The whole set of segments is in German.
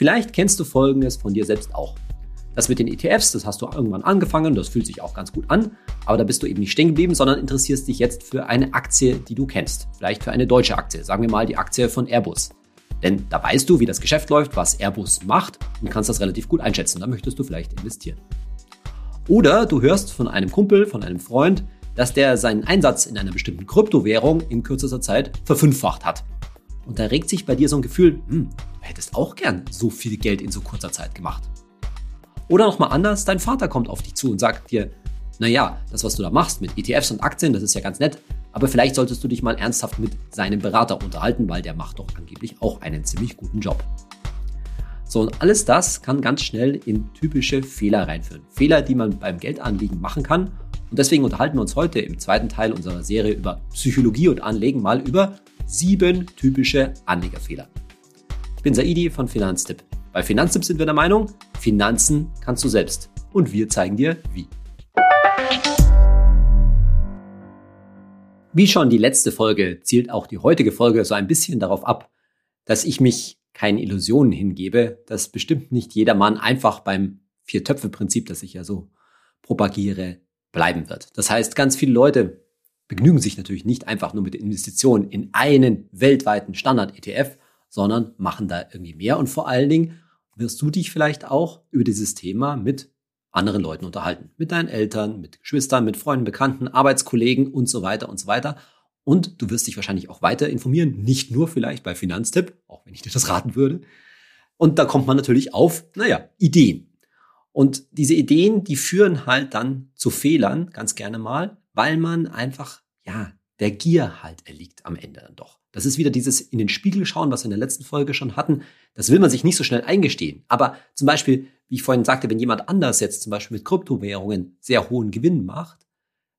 Vielleicht kennst du Folgendes von dir selbst auch. Das mit den ETFs, das hast du irgendwann angefangen, das fühlt sich auch ganz gut an, aber da bist du eben nicht stehen geblieben, sondern interessierst dich jetzt für eine Aktie, die du kennst. Vielleicht für eine deutsche Aktie, sagen wir mal die Aktie von Airbus. Denn da weißt du, wie das Geschäft läuft, was Airbus macht und kannst das relativ gut einschätzen. Da möchtest du vielleicht investieren. Oder du hörst von einem Kumpel, von einem Freund, dass der seinen Einsatz in einer bestimmten Kryptowährung in kürzester Zeit verfünffacht hat. Und da regt sich bei dir so ein Gefühl, hm, du hättest auch gern so viel Geld in so kurzer Zeit gemacht. Oder nochmal anders, dein Vater kommt auf dich zu und sagt dir, naja, das, was du da machst mit ETFs und Aktien, das ist ja ganz nett, aber vielleicht solltest du dich mal ernsthaft mit seinem Berater unterhalten, weil der macht doch angeblich auch einen ziemlich guten Job. So, und alles das kann ganz schnell in typische Fehler reinführen. Fehler, die man beim Geldanlegen machen kann. Und deswegen unterhalten wir uns heute im zweiten Teil unserer Serie über Psychologie und Anlegen mal über sieben typische Anlegerfehler. Ich bin Saidi von Finanztipp. Bei Finanztipp sind wir der Meinung, Finanzen kannst du selbst. Und wir zeigen dir, wie. Wie schon die letzte Folge zielt auch die heutige Folge so ein bisschen darauf ab, dass ich mich keinen Illusionen hingebe, dass bestimmt nicht jeder Mann einfach beim Vier-Töpfe-Prinzip, das ich ja so propagiere, bleiben wird. Das heißt, ganz viele Leute begnügen sich natürlich nicht einfach nur mit Investitionen in einen weltweiten Standard-ETF, sondern machen da irgendwie mehr und vor allen Dingen wirst du dich vielleicht auch über dieses Thema mit anderen Leuten unterhalten. Mit deinen Eltern, mit Geschwistern, mit Freunden, Bekannten, Arbeitskollegen und so weiter und so weiter. Und du wirst dich wahrscheinlich auch weiter informieren, nicht nur vielleicht bei Finanztipp, auch wenn ich dir das raten würde. Und da kommt man natürlich auf, naja, Ideen. Und diese Ideen, die führen halt dann zu Fehlern, ganz gerne mal, weil man einfach, ja, der Gier halt erliegt am Ende dann doch. Das ist wieder dieses in den Spiegel schauen, was wir in der letzten Folge schon hatten. Das will man sich nicht so schnell eingestehen. Aber zum Beispiel, wie ich vorhin sagte, wenn jemand anders jetzt zum Beispiel mit Kryptowährungen sehr hohen Gewinn macht,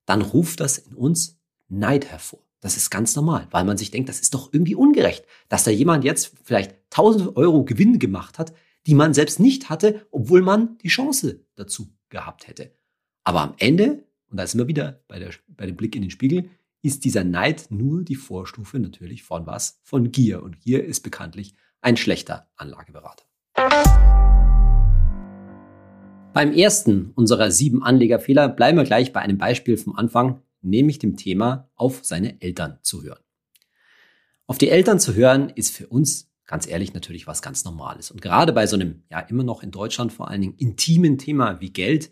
dann ruft das in uns Neid hervor. Das ist ganz normal, weil man sich denkt, das ist doch irgendwie ungerecht, dass da jemand jetzt vielleicht 1000 Euro Gewinn gemacht hat, die man selbst nicht hatte, obwohl man die Chance dazu gehabt hätte. Aber am Ende, und da sind wir wieder bei, der, bei dem Blick in den Spiegel, ist dieser Neid nur die Vorstufe natürlich von was? Von Gier. Und Gier ist bekanntlich ein schlechter Anlageberater. Beim ersten unserer sieben Anlegerfehler bleiben wir gleich bei einem Beispiel vom Anfang, nämlich dem Thema auf seine Eltern zu hören. Auf die Eltern zu hören ist für uns ganz ehrlich natürlich was ganz Normales. Und gerade bei so einem, ja, immer noch in Deutschland vor allen Dingen intimen Thema wie Geld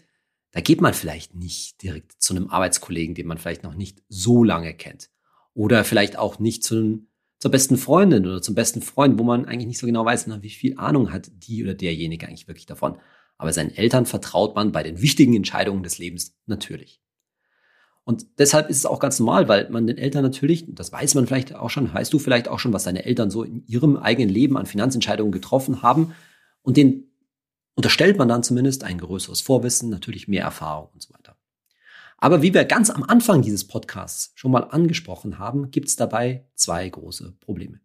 da geht man vielleicht nicht direkt zu einem Arbeitskollegen, den man vielleicht noch nicht so lange kennt. Oder vielleicht auch nicht zu einem, zur besten Freundin oder zum besten Freund, wo man eigentlich nicht so genau weiß, na, wie viel Ahnung hat die oder derjenige eigentlich wirklich davon. Aber seinen Eltern vertraut man bei den wichtigen Entscheidungen des Lebens natürlich. Und deshalb ist es auch ganz normal, weil man den Eltern natürlich, das weiß man vielleicht auch schon, weißt du vielleicht auch schon, was deine Eltern so in ihrem eigenen Leben an Finanzentscheidungen getroffen haben. Und den unterstellt man dann zumindest ein größeres Vorwissen, natürlich mehr Erfahrung und so weiter. Aber wie wir ganz am Anfang dieses Podcasts schon mal angesprochen haben, gibt es dabei zwei große Probleme.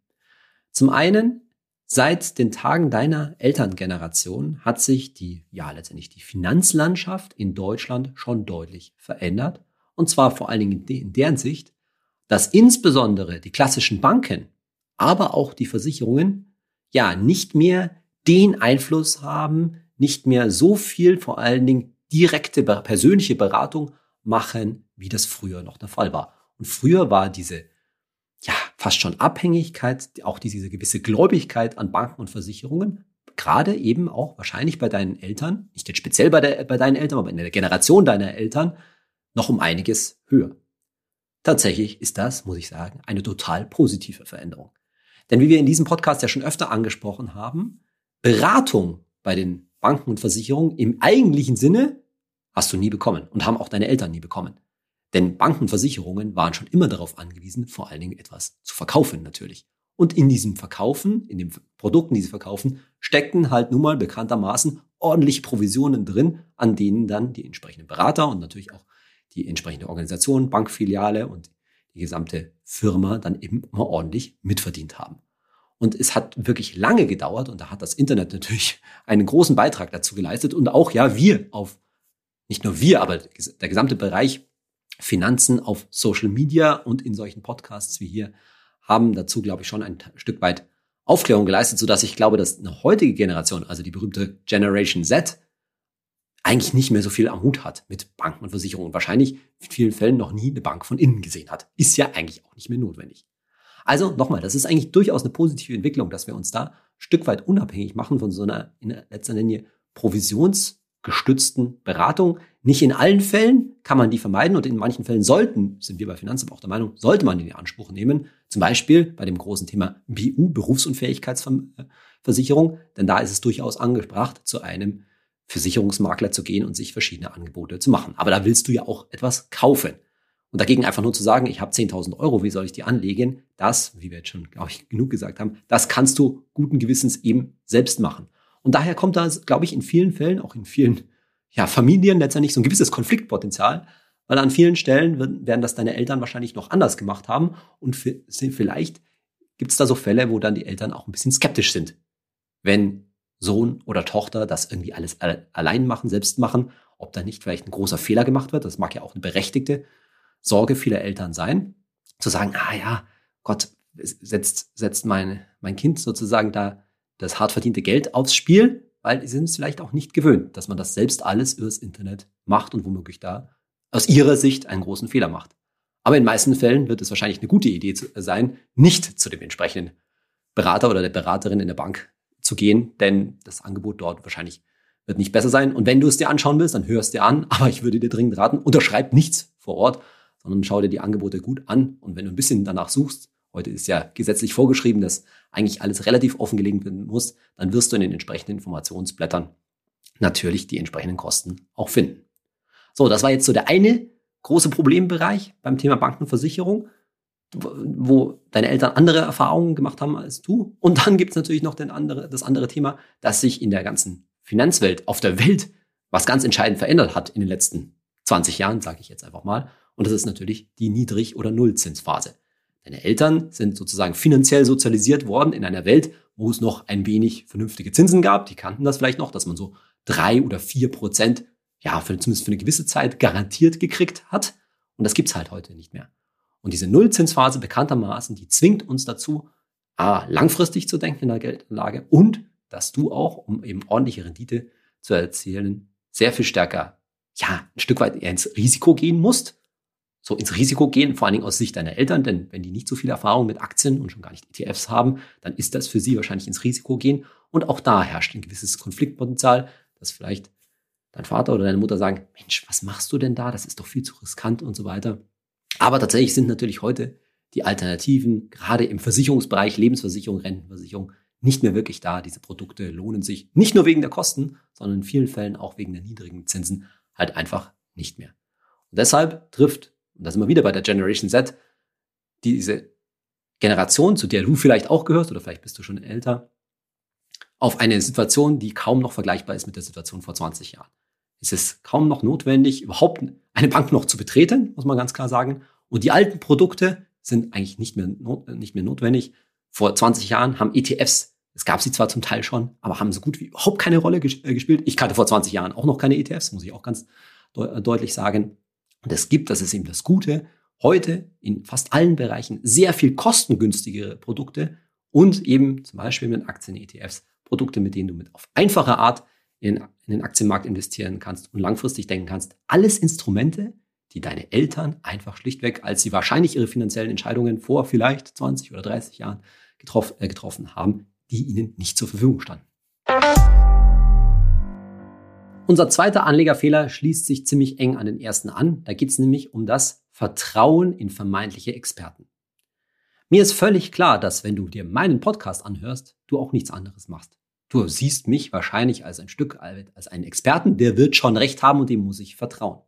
Zum einen, seit den Tagen deiner Elterngeneration hat sich die, ja letztendlich die Finanzlandschaft in Deutschland schon deutlich verändert. Und zwar vor allen Dingen in deren Sicht, dass insbesondere die klassischen Banken, aber auch die Versicherungen, ja nicht mehr den Einfluss haben, nicht mehr so viel, vor allen Dingen direkte persönliche Beratung machen, wie das früher noch der Fall war. Und früher war diese ja fast schon Abhängigkeit, auch diese gewisse Gläubigkeit an Banken und Versicherungen, gerade eben auch wahrscheinlich bei deinen Eltern, nicht jetzt speziell bei, der, bei deinen Eltern, aber in der Generation deiner Eltern, noch um einiges höher. Tatsächlich ist das, muss ich sagen, eine total positive Veränderung. Denn wie wir in diesem Podcast ja schon öfter angesprochen haben, Beratung bei den Banken und Versicherungen im eigentlichen Sinne hast du nie bekommen und haben auch deine Eltern nie bekommen. Denn Banken und Versicherungen waren schon immer darauf angewiesen, vor allen Dingen etwas zu verkaufen natürlich. Und in diesem Verkaufen, in den Produkten, die sie verkaufen, steckten halt nun mal bekanntermaßen ordentlich Provisionen drin, an denen dann die entsprechenden Berater und natürlich auch die entsprechende Organisation, Bankfiliale und die gesamte Firma dann eben immer ordentlich mitverdient haben. Und es hat wirklich lange gedauert und da hat das Internet natürlich einen großen Beitrag dazu geleistet und auch ja wir auf, nicht nur wir, aber der gesamte Bereich Finanzen auf Social Media und in solchen Podcasts wie hier haben dazu, glaube ich, schon ein Stück weit Aufklärung geleistet, sodass ich glaube, dass eine heutige Generation, also die berühmte Generation Z, eigentlich nicht mehr so viel am Hut hat mit Banken und Versicherungen und wahrscheinlich in vielen Fällen noch nie eine Bank von innen gesehen hat. Ist ja eigentlich auch nicht mehr notwendig. Also nochmal, das ist eigentlich durchaus eine positive Entwicklung, dass wir uns da ein Stück weit unabhängig machen von so einer in letzter Linie provisionsgestützten Beratung. Nicht in allen Fällen kann man die vermeiden und in manchen Fällen sollten, sind wir bei Finanzamt auch der Meinung, sollte man die in Anspruch nehmen. Zum Beispiel bei dem großen Thema BU, Berufsunfähigkeitsversicherung, denn da ist es durchaus angebracht, zu einem Versicherungsmakler zu gehen und sich verschiedene Angebote zu machen. Aber da willst du ja auch etwas kaufen. Und dagegen einfach nur zu sagen, ich habe 10.000 Euro, wie soll ich die anlegen? Das, wie wir jetzt schon, glaube ich, genug gesagt haben, das kannst du guten Gewissens eben selbst machen. Und daher kommt da, glaube ich, in vielen Fällen, auch in vielen ja, Familien letztendlich so ein gewisses Konfliktpotenzial, weil an vielen Stellen werden das deine Eltern wahrscheinlich noch anders gemacht haben und vielleicht gibt es da so Fälle, wo dann die Eltern auch ein bisschen skeptisch sind, wenn Sohn oder Tochter das irgendwie alles allein machen, selbst machen, ob da nicht vielleicht ein großer Fehler gemacht wird. Das mag ja auch eine berechtigte Sorge vieler Eltern sein, zu sagen, ah ja, Gott setzt, setzt mein, mein Kind sozusagen da das hart verdiente Geld aufs Spiel, weil sie sind es vielleicht auch nicht gewöhnt, dass man das selbst alles übers Internet macht und womöglich da aus ihrer Sicht einen großen Fehler macht. Aber in meisten Fällen wird es wahrscheinlich eine gute Idee sein, nicht zu dem entsprechenden Berater oder der Beraterin in der Bank zu gehen, denn das Angebot dort wahrscheinlich wird nicht besser sein. Und wenn du es dir anschauen willst, dann hörst dir an, aber ich würde dir dringend raten, unterschreib nichts vor Ort, sondern schau dir die Angebote gut an. Und wenn du ein bisschen danach suchst, heute ist ja gesetzlich vorgeschrieben, dass eigentlich alles relativ offengelegt werden muss, dann wirst du in den entsprechenden Informationsblättern natürlich die entsprechenden Kosten auch finden. So, das war jetzt so der eine große Problembereich beim Thema Bankenversicherung, wo deine Eltern andere Erfahrungen gemacht haben als du. Und dann gibt es natürlich noch den andere, das andere Thema, dass sich in der ganzen Finanzwelt auf der Welt was ganz entscheidend verändert hat in den letzten 20 Jahren, sage ich jetzt einfach mal. Und das ist natürlich die Niedrig- oder Nullzinsphase. Deine Eltern sind sozusagen finanziell sozialisiert worden in einer Welt, wo es noch ein wenig vernünftige Zinsen gab. Die kannten das vielleicht noch, dass man so drei oder vier Prozent, ja, für, zumindest für eine gewisse Zeit garantiert gekriegt hat. Und das gibt's halt heute nicht mehr. Und diese Nullzinsphase bekanntermaßen, die zwingt uns dazu, A, langfristig zu denken in der Geldanlage und dass du auch, um eben ordentliche Rendite zu erzielen, sehr viel stärker, ja, ein Stück weit eher ins Risiko gehen musst so ins Risiko gehen, vor allen Dingen aus Sicht deiner Eltern, denn wenn die nicht so viel Erfahrung mit Aktien und schon gar nicht ETFs haben, dann ist das für sie wahrscheinlich ins Risiko gehen. Und auch da herrscht ein gewisses Konfliktpotenzial, dass vielleicht dein Vater oder deine Mutter sagen, Mensch, was machst du denn da? Das ist doch viel zu riskant und so weiter. Aber tatsächlich sind natürlich heute die Alternativen, gerade im Versicherungsbereich, Lebensversicherung, Rentenversicherung, nicht mehr wirklich da. Diese Produkte lohnen sich nicht nur wegen der Kosten, sondern in vielen Fällen auch wegen der niedrigen Zinsen halt einfach nicht mehr. Und deshalb trifft und da sind wir wieder bei der Generation Z, diese Generation, zu der du vielleicht auch gehörst oder vielleicht bist du schon älter, auf eine Situation, die kaum noch vergleichbar ist mit der Situation vor 20 Jahren. Es ist kaum noch notwendig, überhaupt eine Bank noch zu betreten, muss man ganz klar sagen. Und die alten Produkte sind eigentlich nicht mehr, nicht mehr notwendig. Vor 20 Jahren haben ETFs, es gab sie zwar zum Teil schon, aber haben so gut wie überhaupt keine Rolle äh, gespielt. Ich kannte vor 20 Jahren auch noch keine ETFs, muss ich auch ganz deutlich sagen. Und es gibt, das ist eben das Gute, heute in fast allen Bereichen sehr viel kostengünstigere Produkte und eben zum Beispiel mit Aktien-ETFs Produkte, mit denen du mit auf einfache Art in, in den Aktienmarkt investieren kannst und langfristig denken kannst. Alles Instrumente, die deine Eltern einfach schlichtweg, als sie wahrscheinlich ihre finanziellen Entscheidungen vor vielleicht 20 oder 30 Jahren getroffen, äh, getroffen haben, die ihnen nicht zur Verfügung standen. Unser zweiter Anlegerfehler schließt sich ziemlich eng an den ersten an. Da geht es nämlich um das Vertrauen in vermeintliche Experten. Mir ist völlig klar, dass wenn du dir meinen Podcast anhörst, du auch nichts anderes machst. Du siehst mich wahrscheinlich als ein Stück, als einen Experten, der wird schon recht haben und dem muss ich vertrauen.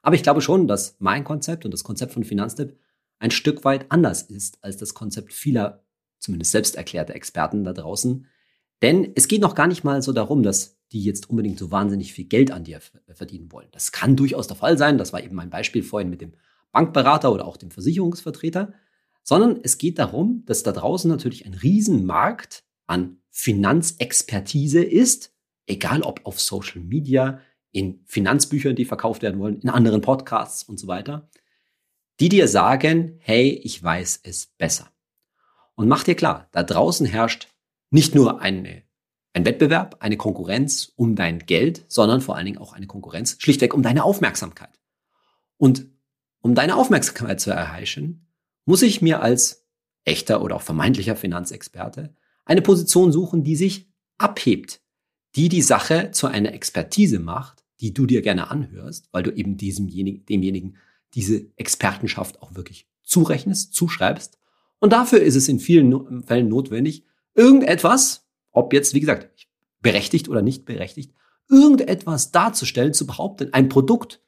Aber ich glaube schon, dass mein Konzept und das Konzept von Finanztipp ein Stück weit anders ist als das Konzept vieler, zumindest selbst erklärte Experten da draußen. Denn es geht noch gar nicht mal so darum, dass die jetzt unbedingt so wahnsinnig viel Geld an dir verdienen wollen. Das kann durchaus der Fall sein. Das war eben mein Beispiel vorhin mit dem Bankberater oder auch dem Versicherungsvertreter. Sondern es geht darum, dass da draußen natürlich ein Riesenmarkt an Finanzexpertise ist, egal ob auf Social Media, in Finanzbüchern, die verkauft werden wollen, in anderen Podcasts und so weiter, die dir sagen, hey, ich weiß es besser. Und mach dir klar, da draußen herrscht nicht nur eine, ein Wettbewerb, eine Konkurrenz um dein Geld, sondern vor allen Dingen auch eine Konkurrenz schlichtweg um deine Aufmerksamkeit. Und um deine Aufmerksamkeit zu erheischen, muss ich mir als echter oder auch vermeintlicher Finanzexperte eine Position suchen, die sich abhebt, die die Sache zu einer Expertise macht, die du dir gerne anhörst, weil du eben diesemjenigen, demjenigen diese Expertenschaft auch wirklich zurechnest, zuschreibst. Und dafür ist es in vielen Fällen notwendig, irgendetwas, ob jetzt, wie gesagt, berechtigt oder nicht berechtigt, irgendetwas darzustellen, zu behaupten, ein Produkt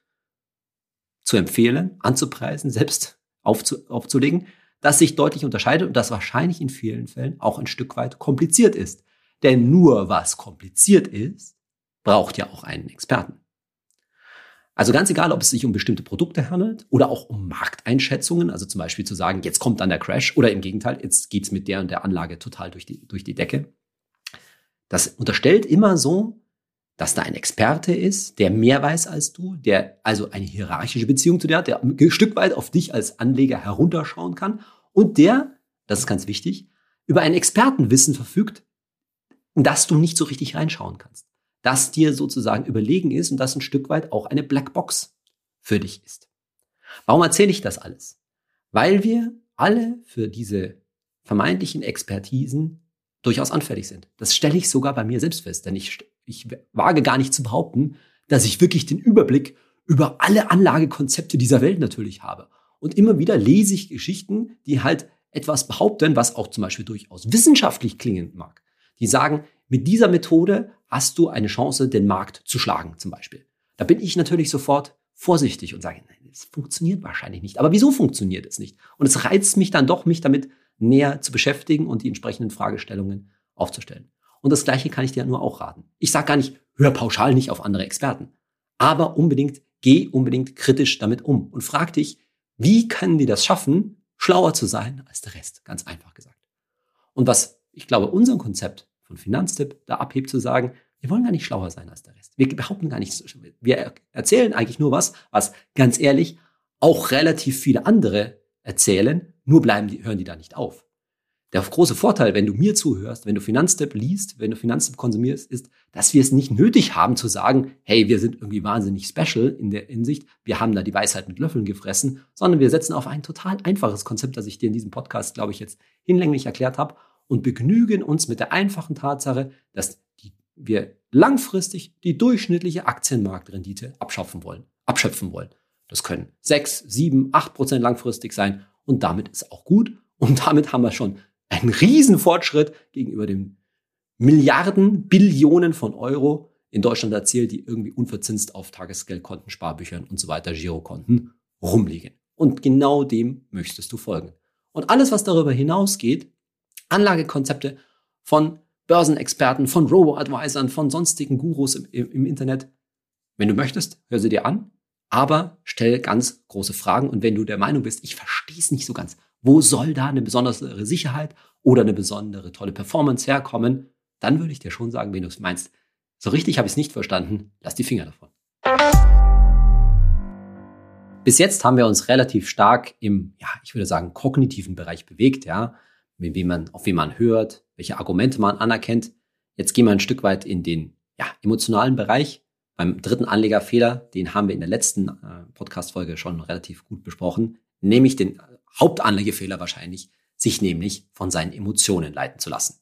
zu empfehlen, anzupreisen, selbst aufzu, aufzulegen, das sich deutlich unterscheidet und das wahrscheinlich in vielen Fällen auch ein Stück weit kompliziert ist. Denn nur was kompliziert ist, braucht ja auch einen Experten. Also ganz egal, ob es sich um bestimmte Produkte handelt oder auch um Markteinschätzungen, also zum Beispiel zu sagen, jetzt kommt dann der Crash oder im Gegenteil, jetzt geht's mit der und der Anlage total durch die, durch die Decke. Das unterstellt immer so, dass da ein Experte ist, der mehr weiß als du, der also eine hierarchische Beziehung zu dir hat, der ein Stück weit auf dich als Anleger herunterschauen kann und der, das ist ganz wichtig, über ein Expertenwissen verfügt, in das du nicht so richtig reinschauen kannst das dir sozusagen überlegen ist und das ein Stück weit auch eine Blackbox für dich ist. Warum erzähle ich das alles? Weil wir alle für diese vermeintlichen Expertisen durchaus anfällig sind. Das stelle ich sogar bei mir selbst fest, denn ich, ich wage gar nicht zu behaupten, dass ich wirklich den Überblick über alle Anlagekonzepte dieser Welt natürlich habe. Und immer wieder lese ich Geschichten, die halt etwas behaupten, was auch zum Beispiel durchaus wissenschaftlich klingen mag. Die sagen, mit dieser Methode hast du eine Chance, den Markt zu schlagen, zum Beispiel. Da bin ich natürlich sofort vorsichtig und sage, nein, das funktioniert wahrscheinlich nicht. Aber wieso funktioniert es nicht? Und es reizt mich dann doch, mich damit näher zu beschäftigen und die entsprechenden Fragestellungen aufzustellen. Und das Gleiche kann ich dir nur auch raten. Ich sage gar nicht, hör pauschal nicht auf andere Experten. Aber unbedingt, geh unbedingt kritisch damit um und frag dich, wie können die das schaffen, schlauer zu sein als der Rest? Ganz einfach gesagt. Und was ich glaube, unser Konzept von Finanztipp da abhebt, zu sagen, wir wollen gar nicht schlauer sein als der Rest. Wir behaupten gar nichts. Wir erzählen eigentlich nur was, was ganz ehrlich auch relativ viele andere erzählen, nur bleiben die, hören die da nicht auf. Der große Vorteil, wenn du mir zuhörst, wenn du Finanztipp liest, wenn du Finanztipp konsumierst, ist, dass wir es nicht nötig haben zu sagen, hey, wir sind irgendwie wahnsinnig special in der Hinsicht, wir haben da die Weisheit mit Löffeln gefressen, sondern wir setzen auf ein total einfaches Konzept, das ich dir in diesem Podcast, glaube ich, jetzt hinlänglich erklärt habe und begnügen uns mit der einfachen Tatsache, dass die, wir langfristig die durchschnittliche Aktienmarktrendite abschöpfen wollen. Abschöpfen wollen. Das können sechs, sieben, acht Prozent langfristig sein und damit ist auch gut. Und damit haben wir schon einen riesen Fortschritt gegenüber den Milliarden, Billionen von Euro in Deutschland erzielt, die irgendwie unverzinst auf Tagesgeldkonten, Sparbüchern und so weiter, Girokonten rumliegen. Und genau dem möchtest du folgen. Und alles, was darüber hinausgeht, Anlagekonzepte von Börsenexperten, von Robo-Advisern, von sonstigen Gurus im, im, Internet. Wenn du möchtest, hör sie dir an, aber stell ganz große Fragen. Und wenn du der Meinung bist, ich verstehe es nicht so ganz, wo soll da eine besondere Sicherheit oder eine besondere tolle Performance herkommen, dann würde ich dir schon sagen, wenn du es meinst, so richtig habe ich es nicht verstanden, lass die Finger davon. Bis jetzt haben wir uns relativ stark im, ja, ich würde sagen, kognitiven Bereich bewegt, ja wie man, auf wen man hört, welche Argumente man anerkennt. Jetzt gehen wir ein Stück weit in den ja, emotionalen Bereich. Beim dritten Anlegerfehler, den haben wir in der letzten äh, Podcast-Folge schon relativ gut besprochen, nämlich den Hauptanlegefehler wahrscheinlich, sich nämlich von seinen Emotionen leiten zu lassen.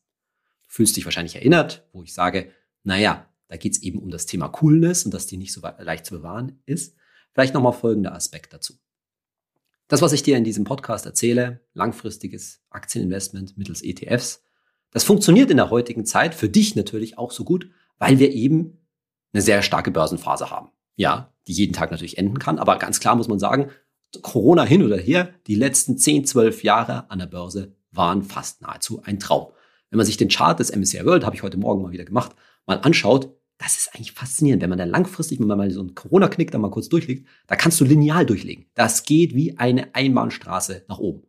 Du fühlst dich wahrscheinlich erinnert, wo ich sage, naja, da geht's eben um das Thema Coolness und dass die nicht so leicht zu bewahren ist. Vielleicht nochmal folgender Aspekt dazu. Das, was ich dir in diesem Podcast erzähle, langfristiges Aktieninvestment mittels ETFs, das funktioniert in der heutigen Zeit für dich natürlich auch so gut, weil wir eben eine sehr starke Börsenphase haben. Ja, die jeden Tag natürlich enden kann, aber ganz klar muss man sagen, Corona hin oder her, die letzten 10, 12 Jahre an der Börse waren fast nahezu ein Traum. Wenn man sich den Chart des MSCI World, habe ich heute Morgen mal wieder gemacht, mal anschaut, das ist eigentlich faszinierend, wenn man da langfristig, wenn man mal so einen Corona-Knick da mal kurz durchlegt, da kannst du lineal durchlegen. Das geht wie eine Einbahnstraße nach oben.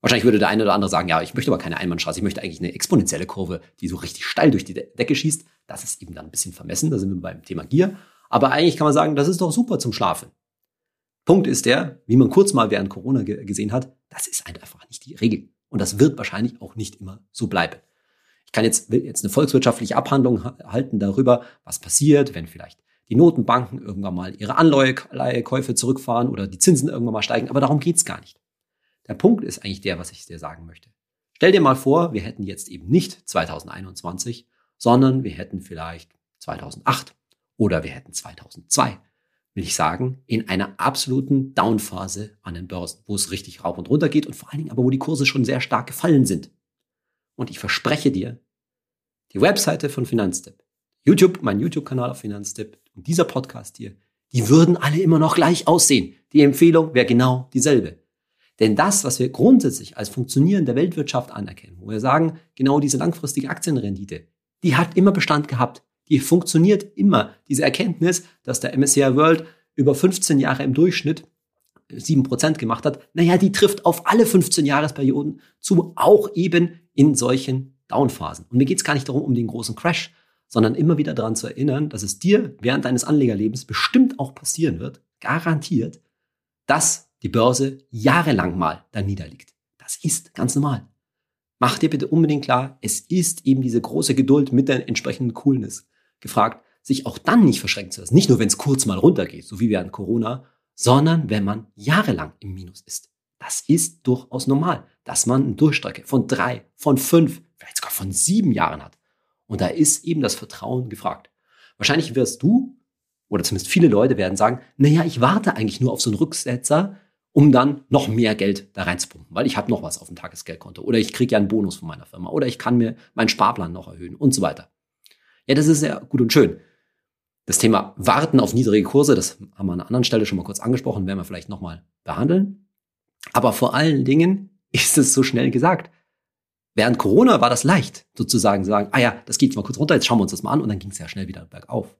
Wahrscheinlich würde der eine oder andere sagen, ja, ich möchte aber keine Einbahnstraße, ich möchte eigentlich eine exponentielle Kurve, die so richtig steil durch die Decke schießt. Das ist eben dann ein bisschen vermessen, da sind wir beim Thema Gier. Aber eigentlich kann man sagen, das ist doch super zum Schlafen. Punkt ist der, wie man kurz mal während Corona gesehen hat, das ist einfach nicht die Regel. Und das wird wahrscheinlich auch nicht immer so bleiben. Ich kann jetzt, jetzt eine volkswirtschaftliche Abhandlung halten darüber, was passiert, wenn vielleicht die Notenbanken irgendwann mal ihre Anleihekäufe zurückfahren oder die Zinsen irgendwann mal steigen. Aber darum geht's gar nicht. Der Punkt ist eigentlich der, was ich dir sagen möchte. Stell dir mal vor, wir hätten jetzt eben nicht 2021, sondern wir hätten vielleicht 2008 oder wir hätten 2002 will ich sagen, in einer absoluten Downphase an den Börsen, wo es richtig rauf und runter geht und vor allen Dingen aber, wo die Kurse schon sehr stark gefallen sind. Und ich verspreche dir, die Webseite von Finanztipp, YouTube, mein YouTube-Kanal auf Finanztipp und dieser Podcast hier, die würden alle immer noch gleich aussehen. Die Empfehlung wäre genau dieselbe. Denn das, was wir grundsätzlich als Funktionieren der Weltwirtschaft anerkennen, wo wir sagen, genau diese langfristige Aktienrendite, die hat immer Bestand gehabt die funktioniert immer. Diese Erkenntnis, dass der MSCI World über 15 Jahre im Durchschnitt 7% gemacht hat, naja, die trifft auf alle 15 Jahresperioden zu, auch eben in solchen Downphasen. Und mir geht es gar nicht darum, um den großen Crash, sondern immer wieder daran zu erinnern, dass es dir während deines Anlegerlebens bestimmt auch passieren wird, garantiert, dass die Börse jahrelang mal da niederliegt. Das ist ganz normal. Mach dir bitte unbedingt klar, es ist eben diese große Geduld mit der entsprechenden Coolness gefragt, sich auch dann nicht verschränken zu lassen. Nicht nur, wenn es kurz mal runtergeht, so wie während Corona, sondern wenn man jahrelang im Minus ist. Das ist durchaus normal, dass man eine Durchstrecke von drei, von fünf, vielleicht sogar von sieben Jahren hat. Und da ist eben das Vertrauen gefragt. Wahrscheinlich wirst du, oder zumindest viele Leute werden sagen, naja, ich warte eigentlich nur auf so einen Rücksetzer, um dann noch mehr Geld da reinzupumpen, weil ich habe noch was auf dem Tagesgeldkonto oder ich kriege ja einen Bonus von meiner Firma oder ich kann mir meinen Sparplan noch erhöhen und so weiter. Ja, das ist ja gut und schön. Das Thema Warten auf niedrige Kurse, das haben wir an einer anderen Stelle schon mal kurz angesprochen, werden wir vielleicht nochmal behandeln. Aber vor allen Dingen ist es so schnell gesagt. Während Corona war das leicht, sozusagen zu sagen, ah ja, das geht mal kurz runter, jetzt schauen wir uns das mal an und dann ging es ja schnell wieder bergauf.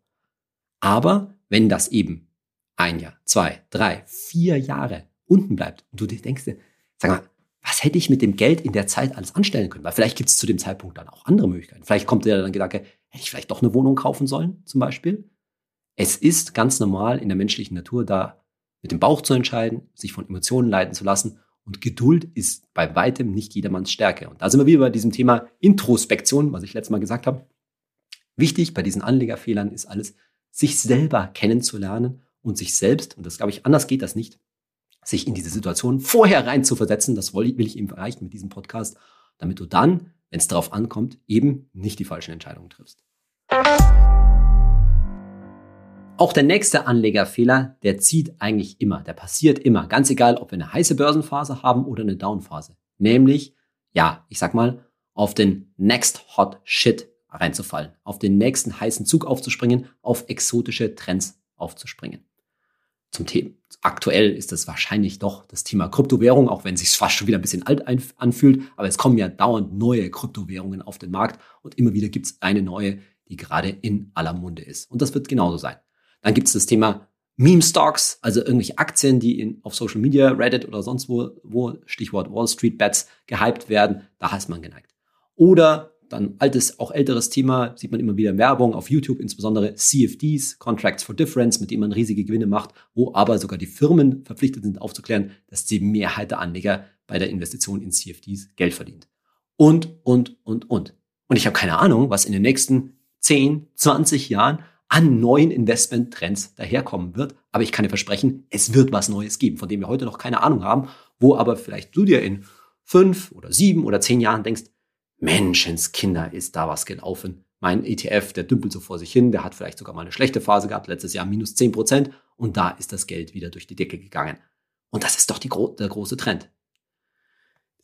Aber wenn das eben ein Jahr, zwei, drei, vier Jahre unten bleibt und du dir denkst, sag mal, was hätte ich mit dem Geld in der Zeit alles anstellen können? Weil vielleicht gibt es zu dem Zeitpunkt dann auch andere Möglichkeiten. Vielleicht kommt dir dann Gedanke, hätte ich vielleicht doch eine Wohnung kaufen sollen, zum Beispiel. Es ist ganz normal in der menschlichen Natur, da mit dem Bauch zu entscheiden, sich von Emotionen leiten zu lassen. Und Geduld ist bei weitem nicht jedermanns Stärke. Und da sind wir wieder bei diesem Thema Introspektion, was ich letztes Mal gesagt habe. Wichtig bei diesen Anlegerfehlern ist alles, sich selber kennenzulernen und sich selbst, und das glaube ich, anders geht das nicht, sich in diese Situation vorher rein zu versetzen. Das will ich eben erreichen mit diesem Podcast, damit du dann, wenn es darauf ankommt, eben nicht die falschen Entscheidungen triffst. Auch der nächste Anlegerfehler, der zieht eigentlich immer, der passiert immer, ganz egal, ob wir eine heiße Börsenphase haben oder eine Downphase. Nämlich, ja, ich sag mal, auf den Next Hot Shit reinzufallen, auf den nächsten heißen Zug aufzuspringen, auf exotische Trends aufzuspringen zum Thema. Aktuell ist das wahrscheinlich doch das Thema Kryptowährung, auch wenn es sich fast schon wieder ein bisschen alt anfühlt. Aber es kommen ja dauernd neue Kryptowährungen auf den Markt und immer wieder gibt es eine neue, die gerade in aller Munde ist. Und das wird genauso sein. Dann gibt es das Thema Meme Stocks, also irgendwelche Aktien, die in, auf Social Media, Reddit oder sonst wo, wo Stichwort Wall Street Bets gehypt werden. Da ist man geneigt. Oder dann altes, auch älteres Thema, sieht man immer wieder Werbung auf YouTube, insbesondere CFDs, Contracts for Difference, mit denen man riesige Gewinne macht, wo aber sogar die Firmen verpflichtet sind aufzuklären, dass die Mehrheit der Anleger bei der Investition in CFDs Geld verdient. Und, und, und, und. Und ich habe keine Ahnung, was in den nächsten 10, 20 Jahren an neuen Investmenttrends daherkommen wird. Aber ich kann dir versprechen, es wird was Neues geben, von dem wir heute noch keine Ahnung haben, wo aber vielleicht du dir in fünf oder sieben oder zehn Jahren denkst, Menschenskinder, ist da was gelaufen. Mein ETF, der dümpelt so vor sich hin, der hat vielleicht sogar mal eine schlechte Phase gehabt, letztes Jahr minus 10 Prozent und da ist das Geld wieder durch die Decke gegangen. Und das ist doch die, der große Trend.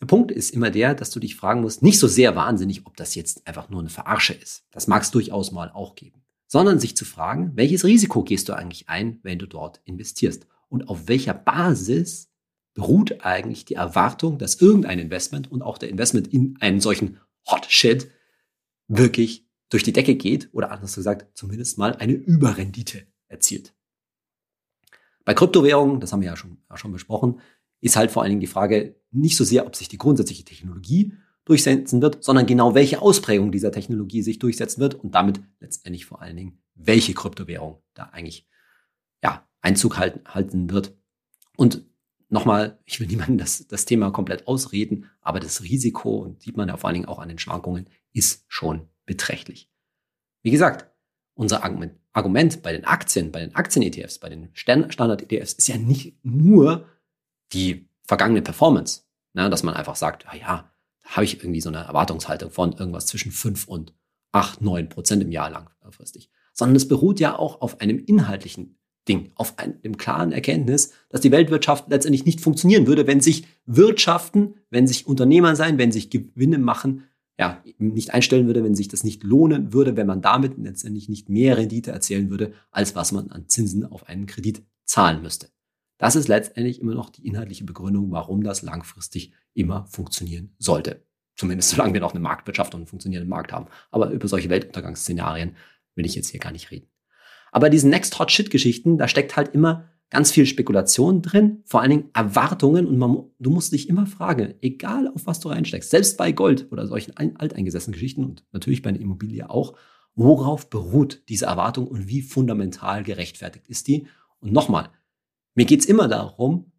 Der Punkt ist immer der, dass du dich fragen musst, nicht so sehr wahnsinnig, ob das jetzt einfach nur eine Verarsche ist. Das mag es durchaus mal auch geben. Sondern sich zu fragen, welches Risiko gehst du eigentlich ein, wenn du dort investierst? Und auf welcher Basis beruht eigentlich die Erwartung, dass irgendein Investment und auch der Investment in einen solchen Hot Shit wirklich durch die Decke geht oder anders gesagt zumindest mal eine Überrendite erzielt. Bei Kryptowährungen, das haben wir ja schon, ja schon besprochen, ist halt vor allen Dingen die Frage nicht so sehr, ob sich die grundsätzliche Technologie durchsetzen wird, sondern genau welche Ausprägung dieser Technologie sich durchsetzen wird und damit letztendlich vor allen Dingen, welche Kryptowährung da eigentlich ja, Einzug halten, halten wird. Und nochmal, ich will niemandem das, das Thema komplett ausreden, aber das Risiko, und sieht man ja vor allen Dingen auch an den Schwankungen, ist schon beträchtlich. Wie gesagt, unser Argument, Argument bei den Aktien, bei den Aktien-ETFs, bei den Standard-ETFs ist ja nicht nur die vergangene Performance, ne, dass man einfach sagt, ja, ja, da habe ich irgendwie so eine Erwartungshaltung von irgendwas zwischen 5 und 8, 9 Prozent im Jahr langfristig, sondern es beruht ja auch auf einem inhaltlichen Ding, auf einem klaren Erkenntnis, dass die Weltwirtschaft letztendlich nicht funktionieren würde, wenn sich Wirtschaften, wenn sich Unternehmer sein, wenn sich Gewinne machen, ja, nicht einstellen würde, wenn sich das nicht lohnen würde, wenn man damit letztendlich nicht mehr Rendite erzielen würde, als was man an Zinsen auf einen Kredit zahlen müsste. Das ist letztendlich immer noch die inhaltliche Begründung, warum das langfristig immer funktionieren sollte. Zumindest solange wir noch eine Marktwirtschaft und einen funktionierenden Markt haben. Aber über solche Weltuntergangsszenarien will ich jetzt hier gar nicht reden. Aber diesen Next Hot Shit Geschichten, da steckt halt immer ganz viel Spekulation drin, vor allen Dingen Erwartungen und man, du musst dich immer fragen, egal auf was du reinsteckst, selbst bei Gold oder solchen alteingesessenen Geschichten und natürlich bei einer Immobilie auch, worauf beruht diese Erwartung und wie fundamental gerechtfertigt ist die? Und nochmal, mir geht's immer darum,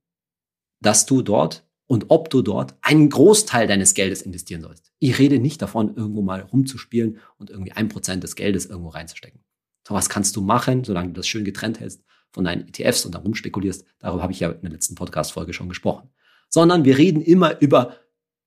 dass du dort und ob du dort einen Großteil deines Geldes investieren sollst. Ich rede nicht davon, irgendwo mal rumzuspielen und irgendwie ein Prozent des Geldes irgendwo reinzustecken. So was kannst du machen, solange du das schön getrennt hältst von deinen ETFs und darum spekulierst. Darüber habe ich ja in der letzten Podcast-Folge schon gesprochen. Sondern wir reden immer über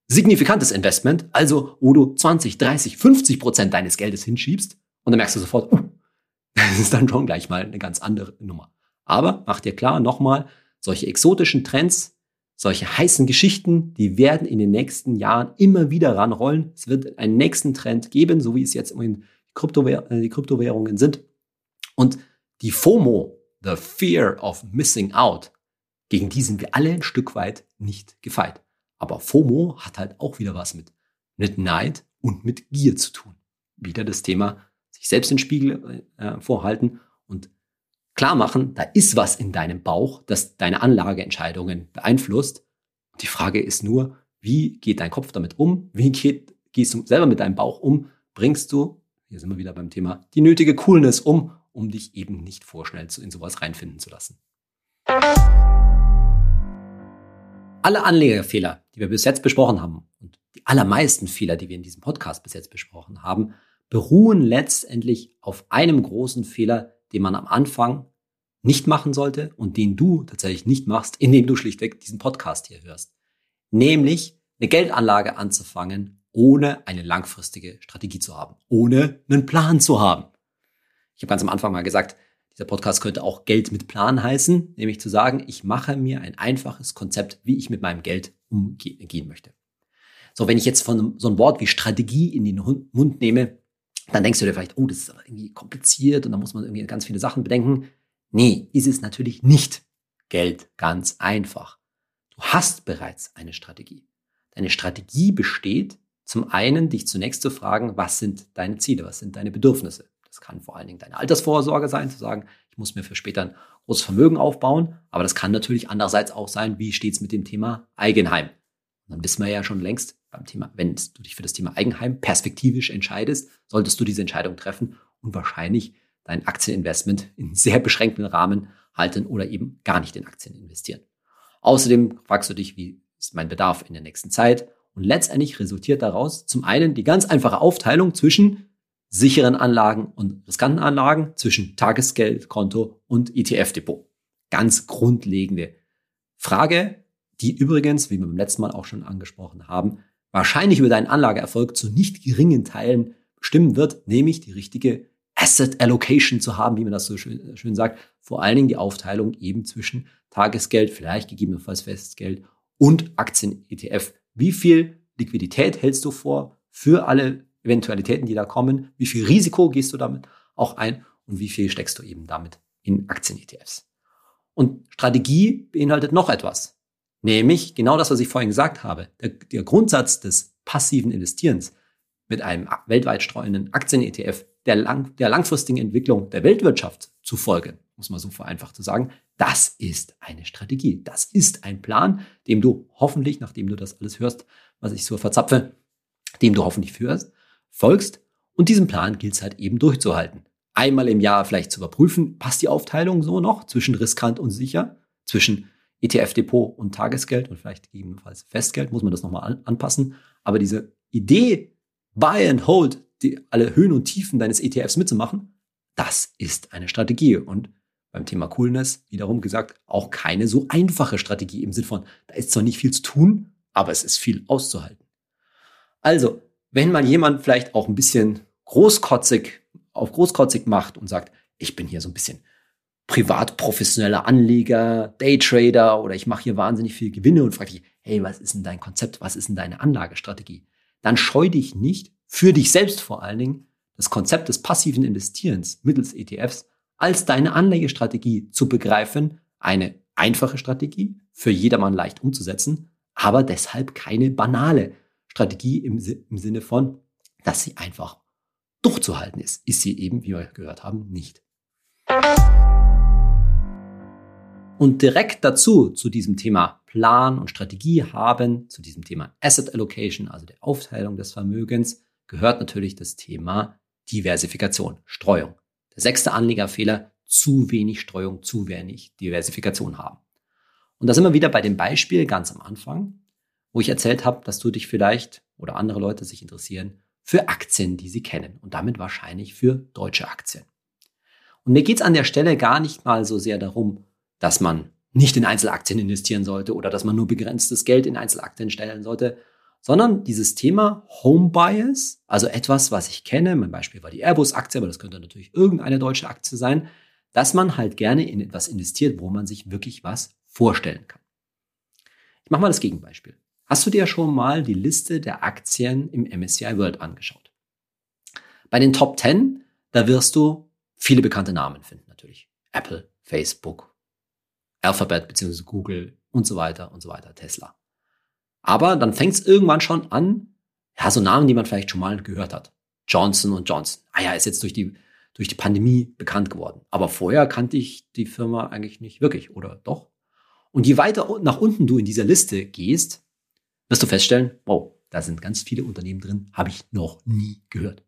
signifikantes Investment, also wo du 20, 30, 50 Prozent deines Geldes hinschiebst und dann merkst du sofort, uh, das ist dann schon gleich mal eine ganz andere Nummer. Aber mach dir klar, nochmal, solche exotischen Trends, solche heißen Geschichten, die werden in den nächsten Jahren immer wieder ranrollen. Es wird einen nächsten Trend geben, so wie es jetzt in Kryptowähr die Kryptowährungen sind. Und die FOMO, the fear of missing out, gegen die sind wir alle ein Stück weit nicht gefeit. Aber FOMO hat halt auch wieder was mit, mit Neid und mit Gier zu tun. Wieder das Thema sich selbst den Spiegel äh, vorhalten klar machen, da ist was in deinem Bauch, das deine Anlageentscheidungen beeinflusst. Die Frage ist nur, wie geht dein Kopf damit um? Wie geht, gehst du selber mit deinem Bauch um? Bringst du, hier sind wir wieder beim Thema, die nötige Coolness um, um dich eben nicht vorschnell in sowas reinfinden zu lassen. Alle Anlegerfehler, die wir bis jetzt besprochen haben und die allermeisten Fehler, die wir in diesem Podcast bis jetzt besprochen haben, beruhen letztendlich auf einem großen Fehler, den man am Anfang nicht machen sollte und den du tatsächlich nicht machst, indem du schlichtweg diesen Podcast hier hörst. Nämlich eine Geldanlage anzufangen, ohne eine langfristige Strategie zu haben, ohne einen Plan zu haben. Ich habe ganz am Anfang mal gesagt, dieser Podcast könnte auch Geld mit Plan heißen, nämlich zu sagen, ich mache mir ein einfaches Konzept, wie ich mit meinem Geld umgehen möchte. So, wenn ich jetzt von so ein Wort wie Strategie in den Mund nehme, dann denkst du dir vielleicht, oh, das ist aber irgendwie kompliziert und da muss man irgendwie ganz viele Sachen bedenken. Nee, ist es natürlich nicht. Geld ganz einfach. Du hast bereits eine Strategie. Deine Strategie besteht zum einen, dich zunächst zu fragen, was sind deine Ziele, was sind deine Bedürfnisse. Das kann vor allen Dingen deine Altersvorsorge sein, zu sagen, ich muss mir für später ein großes Vermögen aufbauen. Aber das kann natürlich andererseits auch sein, wie steht es mit dem Thema Eigenheim. Und dann wissen wir ja schon längst beim Thema, wenn du dich für das Thema Eigenheim perspektivisch entscheidest, solltest du diese Entscheidung treffen und wahrscheinlich dein Aktieninvestment in sehr beschränkten Rahmen halten oder eben gar nicht in Aktien investieren. Außerdem fragst du dich, wie ist mein Bedarf in der nächsten Zeit? Und letztendlich resultiert daraus zum einen die ganz einfache Aufteilung zwischen sicheren Anlagen und riskanten Anlagen zwischen Tagesgeldkonto und ETF-Depot. Ganz grundlegende Frage, die übrigens, wie wir beim letzten Mal auch schon angesprochen haben, wahrscheinlich über deinen Anlageerfolg zu nicht geringen Teilen bestimmen wird, nämlich die richtige Asset Allocation zu haben, wie man das so schön, schön sagt. Vor allen Dingen die Aufteilung eben zwischen Tagesgeld, vielleicht gegebenenfalls Festgeld und Aktien-ETF. Wie viel Liquidität hältst du vor für alle Eventualitäten, die da kommen, wie viel Risiko gehst du damit auch ein und wie viel steckst du eben damit in Aktien-ETFs. Und Strategie beinhaltet noch etwas, nämlich genau das, was ich vorhin gesagt habe. Der, der Grundsatz des passiven Investierens mit einem weltweit streuenden Aktien-ETF der, lang, der langfristigen Entwicklung der Weltwirtschaft zu folgen, muss man so vereinfacht zu sagen, das ist eine Strategie. Das ist ein Plan, dem du hoffentlich, nachdem du das alles hörst, was ich so verzapfe, dem du hoffentlich führst, folgst und diesen Plan gilt es halt eben durchzuhalten. Einmal im Jahr vielleicht zu überprüfen, passt die Aufteilung so noch zwischen riskant und sicher, zwischen ETF-Depot und Tagesgeld und vielleicht gegebenenfalls Festgeld, muss man das nochmal an, anpassen. Aber diese Idee, Buy and Hold, die, alle Höhen und Tiefen deines ETFs mitzumachen, das ist eine Strategie. Und beim Thema Coolness, wiederum gesagt, auch keine so einfache Strategie im Sinne von, da ist zwar nicht viel zu tun, aber es ist viel auszuhalten. Also, wenn mal jemand vielleicht auch ein bisschen großkotzig auf großkotzig macht und sagt, ich bin hier so ein bisschen privat professioneller Anleger, Daytrader oder ich mache hier wahnsinnig viel Gewinne und frage dich, hey, was ist denn dein Konzept? Was ist denn deine Anlagestrategie? Dann scheu dich nicht, für dich selbst vor allen Dingen, das Konzept des passiven Investierens mittels ETFs als deine Anlagestrategie zu begreifen. Eine einfache Strategie, für jedermann leicht umzusetzen, aber deshalb keine banale Strategie im, im Sinne von, dass sie einfach durchzuhalten ist. Ist sie eben, wie wir gehört haben, nicht. Und direkt dazu, zu diesem Thema Plan und Strategie haben, zu diesem Thema Asset Allocation, also der Aufteilung des Vermögens, gehört natürlich das Thema Diversifikation, Streuung. Der sechste Anlegerfehler, zu wenig Streuung, zu wenig Diversifikation haben. Und da sind wir wieder bei dem Beispiel ganz am Anfang, wo ich erzählt habe, dass du dich vielleicht oder andere Leute sich interessieren für Aktien, die sie kennen und damit wahrscheinlich für deutsche Aktien. Und mir geht es an der Stelle gar nicht mal so sehr darum, dass man nicht in Einzelaktien investieren sollte oder dass man nur begrenztes Geld in Einzelaktien stellen sollte, sondern dieses Thema Home Bias, also etwas, was ich kenne, mein Beispiel war die Airbus-Aktie, aber das könnte natürlich irgendeine deutsche Aktie sein, dass man halt gerne in etwas investiert, wo man sich wirklich was vorstellen kann. Ich mache mal das Gegenbeispiel. Hast du dir schon mal die Liste der Aktien im MSCI World angeschaut? Bei den Top 10, da wirst du viele bekannte Namen finden natürlich. Apple, Facebook, Alphabet bzw. Google und so weiter und so weiter, Tesla. Aber dann fängt es irgendwann schon an, ja, so Namen, die man vielleicht schon mal gehört hat. Johnson und Johnson. Ah ja, ist jetzt durch die, durch die Pandemie bekannt geworden. Aber vorher kannte ich die Firma eigentlich nicht wirklich, oder doch? Und je weiter nach unten du in dieser Liste gehst, wirst du feststellen, wow, da sind ganz viele Unternehmen drin, habe ich noch nie gehört.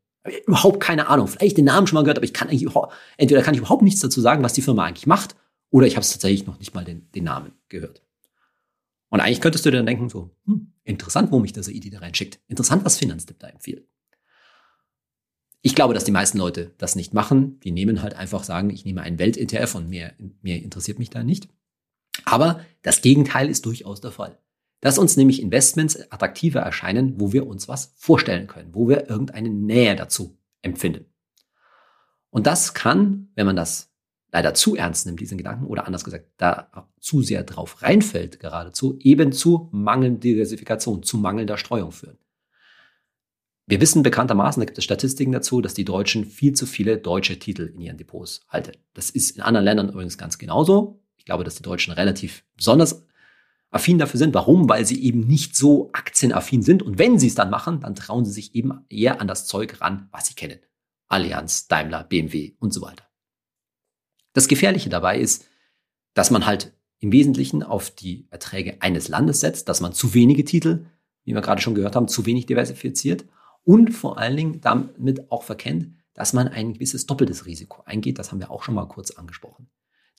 Überhaupt keine Ahnung. Vielleicht den Namen schon mal gehört, aber ich kann eigentlich entweder kann ich überhaupt nichts dazu sagen, was die Firma eigentlich macht, oder ich habe es tatsächlich noch nicht mal den, den Namen gehört. Und eigentlich könntest du dir dann denken, so, hm, interessant, wo mich diese Idee da reinschickt. Interessant, was Finanztipp da empfiehlt. Ich glaube, dass die meisten Leute das nicht machen. Die nehmen halt einfach sagen, ich nehme einen Welt-ETF und mehr, mehr interessiert mich da nicht. Aber das Gegenteil ist durchaus der Fall dass uns nämlich Investments attraktiver erscheinen, wo wir uns was vorstellen können, wo wir irgendeine Nähe dazu empfinden. Und das kann, wenn man das leider zu ernst nimmt, diesen Gedanken, oder anders gesagt, da zu sehr drauf reinfällt geradezu, eben zu mangelnder Diversifikation, zu mangelnder Streuung führen. Wir wissen bekanntermaßen, da gibt es Statistiken dazu, dass die Deutschen viel zu viele deutsche Titel in ihren Depots halten. Das ist in anderen Ländern übrigens ganz genauso. Ich glaube, dass die Deutschen relativ besonders affin dafür sind. Warum? Weil sie eben nicht so aktienaffin sind. Und wenn sie es dann machen, dann trauen sie sich eben eher an das Zeug ran, was sie kennen. Allianz, Daimler, BMW und so weiter. Das Gefährliche dabei ist, dass man halt im Wesentlichen auf die Erträge eines Landes setzt, dass man zu wenige Titel, wie wir gerade schon gehört haben, zu wenig diversifiziert und vor allen Dingen damit auch verkennt, dass man ein gewisses doppeltes Risiko eingeht. Das haben wir auch schon mal kurz angesprochen.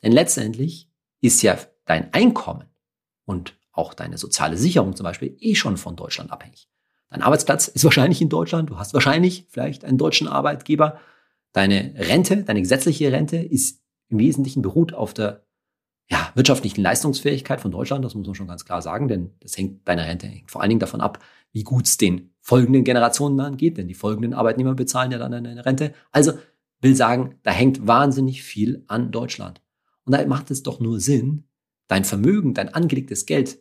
Denn letztendlich ist ja dein Einkommen und auch deine soziale Sicherung zum Beispiel eh schon von Deutschland abhängig. Dein Arbeitsplatz ist wahrscheinlich in Deutschland, du hast wahrscheinlich vielleicht einen deutschen Arbeitgeber. Deine Rente, deine gesetzliche Rente ist im Wesentlichen beruht auf der ja, wirtschaftlichen Leistungsfähigkeit von Deutschland, das muss man schon ganz klar sagen, denn das hängt deine Rente hängt vor allen Dingen davon ab, wie gut es den folgenden Generationen dann geht, denn die folgenden Arbeitnehmer bezahlen ja dann deine Rente. Also will sagen, da hängt wahnsinnig viel an Deutschland. Und da macht es doch nur Sinn, dein Vermögen, dein angelegtes Geld,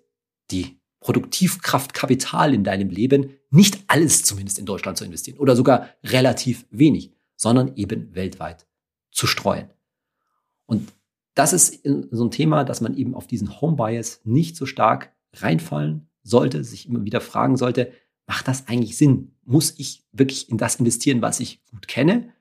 die Produktivkraft, Kapital in deinem Leben, nicht alles zumindest in Deutschland zu investieren oder sogar relativ wenig, sondern eben weltweit zu streuen. Und das ist so ein Thema, dass man eben auf diesen Home Bias nicht so stark reinfallen sollte, sich immer wieder fragen sollte, macht das eigentlich Sinn? Muss ich wirklich in das investieren, was ich gut kenne?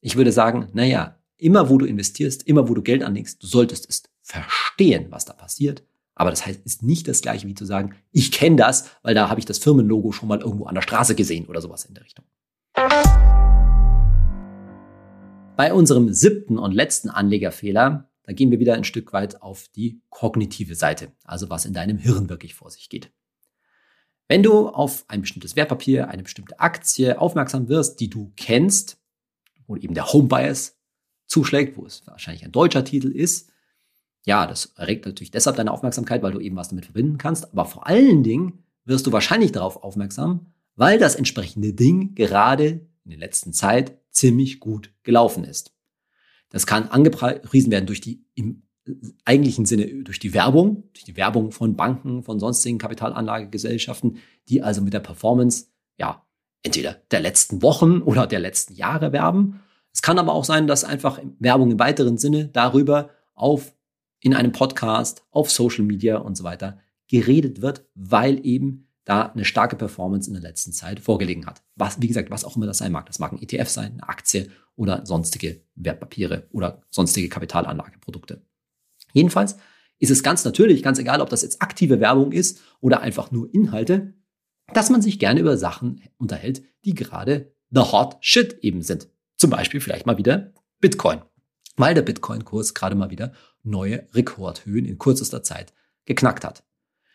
Ich würde sagen, naja, immer wo du investierst, immer wo du Geld anlegst, du solltest es verstehen, was da passiert. Aber das heißt, ist nicht das gleiche wie zu sagen, ich kenne das, weil da habe ich das Firmenlogo schon mal irgendwo an der Straße gesehen oder sowas in der Richtung. Bei unserem siebten und letzten Anlegerfehler, da gehen wir wieder ein Stück weit auf die kognitive Seite, also was in deinem Hirn wirklich vor sich geht. Wenn du auf ein bestimmtes Wertpapier, eine bestimmte Aktie aufmerksam wirst, die du kennst, wo eben der Home Bias zuschlägt, wo es wahrscheinlich ein deutscher Titel ist, ja, das erregt natürlich deshalb deine Aufmerksamkeit, weil du eben was damit verbinden kannst, aber vor allen Dingen wirst du wahrscheinlich darauf aufmerksam, weil das entsprechende Ding gerade in der letzten Zeit ziemlich gut gelaufen ist. Das kann angepriesen werden durch die im eigentlichen Sinne durch die Werbung, durch die Werbung von Banken, von sonstigen Kapitalanlagegesellschaften, die also mit der Performance, ja, entweder der letzten Wochen oder der letzten Jahre werben. Es kann aber auch sein, dass einfach Werbung im weiteren Sinne darüber auf in einem Podcast, auf Social Media und so weiter geredet wird, weil eben da eine starke Performance in der letzten Zeit vorgelegen hat. Was, wie gesagt, was auch immer das sein mag. Das mag ein ETF sein, eine Aktie oder sonstige Wertpapiere oder sonstige Kapitalanlageprodukte. Jedenfalls ist es ganz natürlich, ganz egal, ob das jetzt aktive Werbung ist oder einfach nur Inhalte, dass man sich gerne über Sachen unterhält, die gerade the hot shit eben sind. Zum Beispiel vielleicht mal wieder Bitcoin, weil der Bitcoin-Kurs gerade mal wieder neue Rekordhöhen in kürzester Zeit geknackt hat.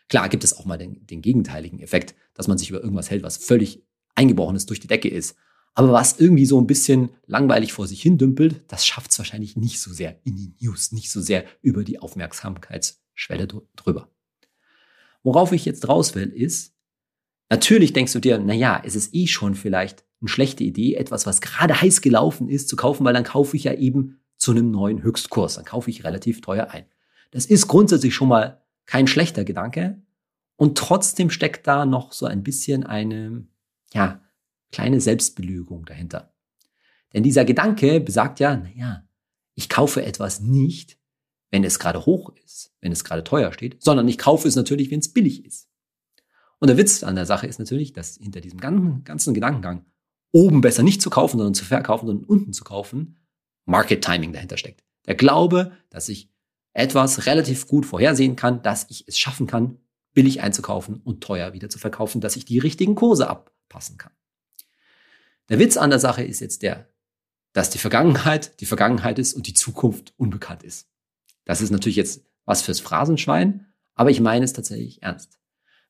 Klar gibt es auch mal den, den gegenteiligen Effekt, dass man sich über irgendwas hält, was völlig eingebrochenes durch die Decke ist. Aber was irgendwie so ein bisschen langweilig vor sich hin dümpelt, das schafft es wahrscheinlich nicht so sehr in die News, nicht so sehr über die Aufmerksamkeitsschwelle drüber. Worauf ich jetzt raus will, ist, natürlich denkst du dir, na ja, es ist eh schon vielleicht eine schlechte Idee, etwas, was gerade heiß gelaufen ist, zu kaufen, weil dann kaufe ich ja eben zu einem neuen Höchstkurs. Dann kaufe ich relativ teuer ein. Das ist grundsätzlich schon mal kein schlechter Gedanke. Und trotzdem steckt da noch so ein bisschen eine, ja, kleine Selbstbelügung dahinter. Denn dieser Gedanke besagt ja, naja, ich kaufe etwas nicht, wenn es gerade hoch ist, wenn es gerade teuer steht, sondern ich kaufe es natürlich, wenn es billig ist. Und der Witz an der Sache ist natürlich, dass hinter diesem ganzen, ganzen Gedankengang, oben besser nicht zu kaufen, sondern zu verkaufen, sondern unten zu kaufen, Market Timing dahinter steckt. Der Glaube, dass ich etwas relativ gut vorhersehen kann, dass ich es schaffen kann, billig einzukaufen und teuer wieder zu verkaufen, dass ich die richtigen Kurse abpassen kann. Der Witz an der Sache ist jetzt der, dass die Vergangenheit die Vergangenheit ist und die Zukunft unbekannt ist. Das ist natürlich jetzt was fürs Phrasenschwein, aber ich meine es tatsächlich ernst.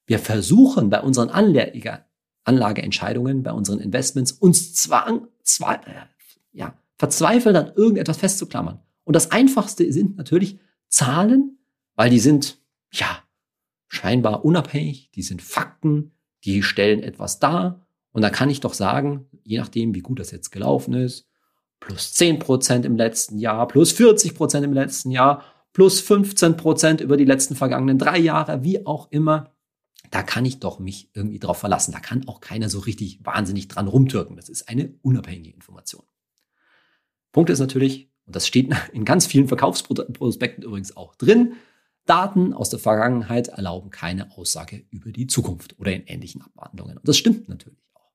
Wir versuchen bei unseren Anlage, Anlageentscheidungen, bei unseren Investments uns zwang, zwar, äh, ja, verzweifelt an irgendetwas festzuklammern. Und das Einfachste sind natürlich Zahlen, weil die sind, ja, scheinbar unabhängig, die sind Fakten, die stellen etwas dar. Und da kann ich doch sagen, je nachdem, wie gut das jetzt gelaufen ist, plus 10 Prozent im letzten Jahr, plus 40 Prozent im letzten Jahr, plus 15 Prozent über die letzten vergangenen drei Jahre, wie auch immer. Da kann ich doch mich irgendwie drauf verlassen. Da kann auch keiner so richtig wahnsinnig dran rumtürken. Das ist eine unabhängige Information. Punkt ist natürlich, und das steht in ganz vielen Verkaufsprospekten übrigens auch drin, Daten aus der Vergangenheit erlauben keine Aussage über die Zukunft oder in ähnlichen Abwandlungen. Und das stimmt natürlich auch.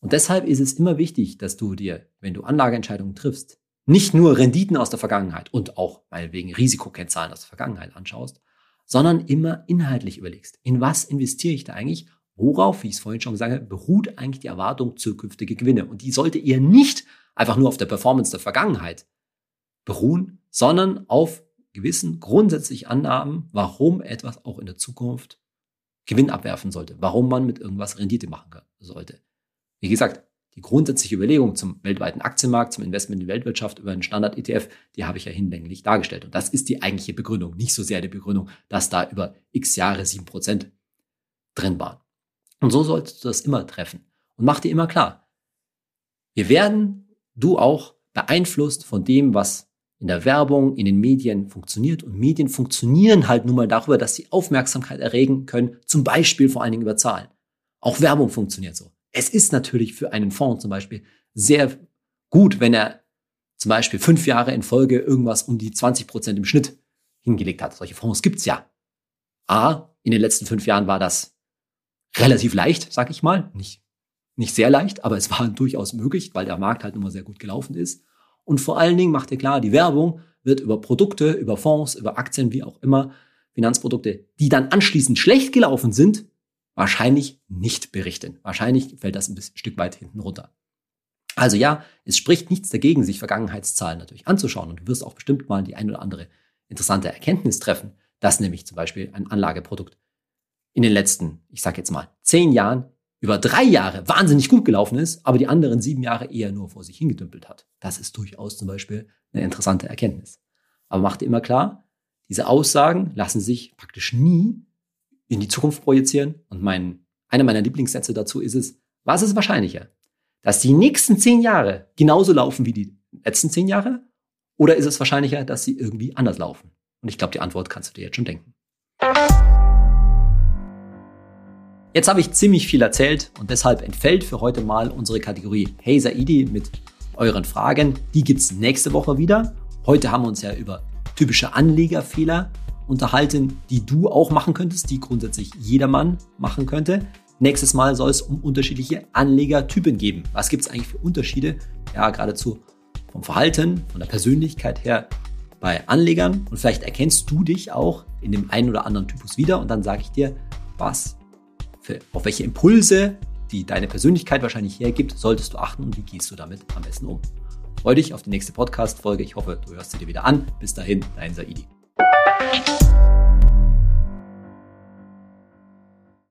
Und deshalb ist es immer wichtig, dass du dir, wenn du Anlageentscheidungen triffst, nicht nur Renditen aus der Vergangenheit und auch meinetwegen Risikokennzahlen aus der Vergangenheit anschaust, sondern immer inhaltlich überlegst, in was investiere ich da eigentlich, worauf, wie ich es vorhin schon gesagt habe, beruht eigentlich die Erwartung zukünftige Gewinne. Und die sollte ihr nicht einfach nur auf der Performance der Vergangenheit beruhen, sondern auf gewissen grundsätzlichen Annahmen, warum etwas auch in der Zukunft Gewinn abwerfen sollte, warum man mit irgendwas Rendite machen sollte. Wie gesagt, die grundsätzliche Überlegung zum weltweiten Aktienmarkt, zum Investment in die Weltwirtschaft über einen Standard-ETF, die habe ich ja hinlänglich dargestellt. Und das ist die eigentliche Begründung, nicht so sehr die Begründung, dass da über x Jahre sieben Prozent drin waren. Und so solltest du das immer treffen. Und mach dir immer klar, wir werden du auch beeinflusst von dem, was in der Werbung, in den Medien funktioniert. Und Medien funktionieren halt nun mal darüber, dass sie Aufmerksamkeit erregen können, zum Beispiel vor allen Dingen über Zahlen. Auch Werbung funktioniert so. Es ist natürlich für einen Fonds zum Beispiel sehr gut, wenn er zum Beispiel fünf Jahre in Folge irgendwas um die 20 Prozent im Schnitt hingelegt hat. Solche Fonds gibt's ja. A, in den letzten fünf Jahren war das relativ leicht, sag ich mal. Nicht nicht sehr leicht, aber es war durchaus möglich, weil der Markt halt immer sehr gut gelaufen ist. Und vor allen Dingen macht ihr klar, die Werbung wird über Produkte, über Fonds, über Aktien, wie auch immer, Finanzprodukte, die dann anschließend schlecht gelaufen sind, wahrscheinlich nicht berichten. Wahrscheinlich fällt das ein bisschen, ein Stück weit hinten runter. Also ja, es spricht nichts dagegen, sich Vergangenheitszahlen natürlich anzuschauen und du wirst auch bestimmt mal die ein oder andere interessante Erkenntnis treffen, dass nämlich zum Beispiel ein Anlageprodukt in den letzten, ich sage jetzt mal, zehn Jahren über drei Jahre wahnsinnig gut gelaufen ist, aber die anderen sieben Jahre eher nur vor sich hingedümpelt hat. Das ist durchaus zum Beispiel eine interessante Erkenntnis. Aber mach dir immer klar, diese Aussagen lassen sich praktisch nie in die Zukunft projizieren. Und mein, einer meiner Lieblingssätze dazu ist es, was ist wahrscheinlicher? Dass die nächsten zehn Jahre genauso laufen wie die letzten zehn Jahre? Oder ist es wahrscheinlicher, dass sie irgendwie anders laufen? Und ich glaube, die Antwort kannst du dir jetzt schon denken. Jetzt habe ich ziemlich viel erzählt und deshalb entfällt für heute mal unsere Kategorie Hey Saidi mit euren Fragen. Die gibt es nächste Woche wieder. Heute haben wir uns ja über typische Anlegerfehler unterhalten, die du auch machen könntest, die grundsätzlich jedermann machen könnte. Nächstes Mal soll es um unterschiedliche Anlegertypen geben. Was gibt es eigentlich für Unterschiede? Ja, geradezu vom Verhalten, von der Persönlichkeit her bei Anlegern. Und vielleicht erkennst du dich auch in dem einen oder anderen Typus wieder und dann sage ich dir, was auf welche Impulse, die deine Persönlichkeit wahrscheinlich hergibt, solltest du achten und wie gehst du damit am besten um. Freue dich auf die nächste Podcast-Folge. Ich hoffe, du hörst sie dir wieder an. Bis dahin, dein Saidi.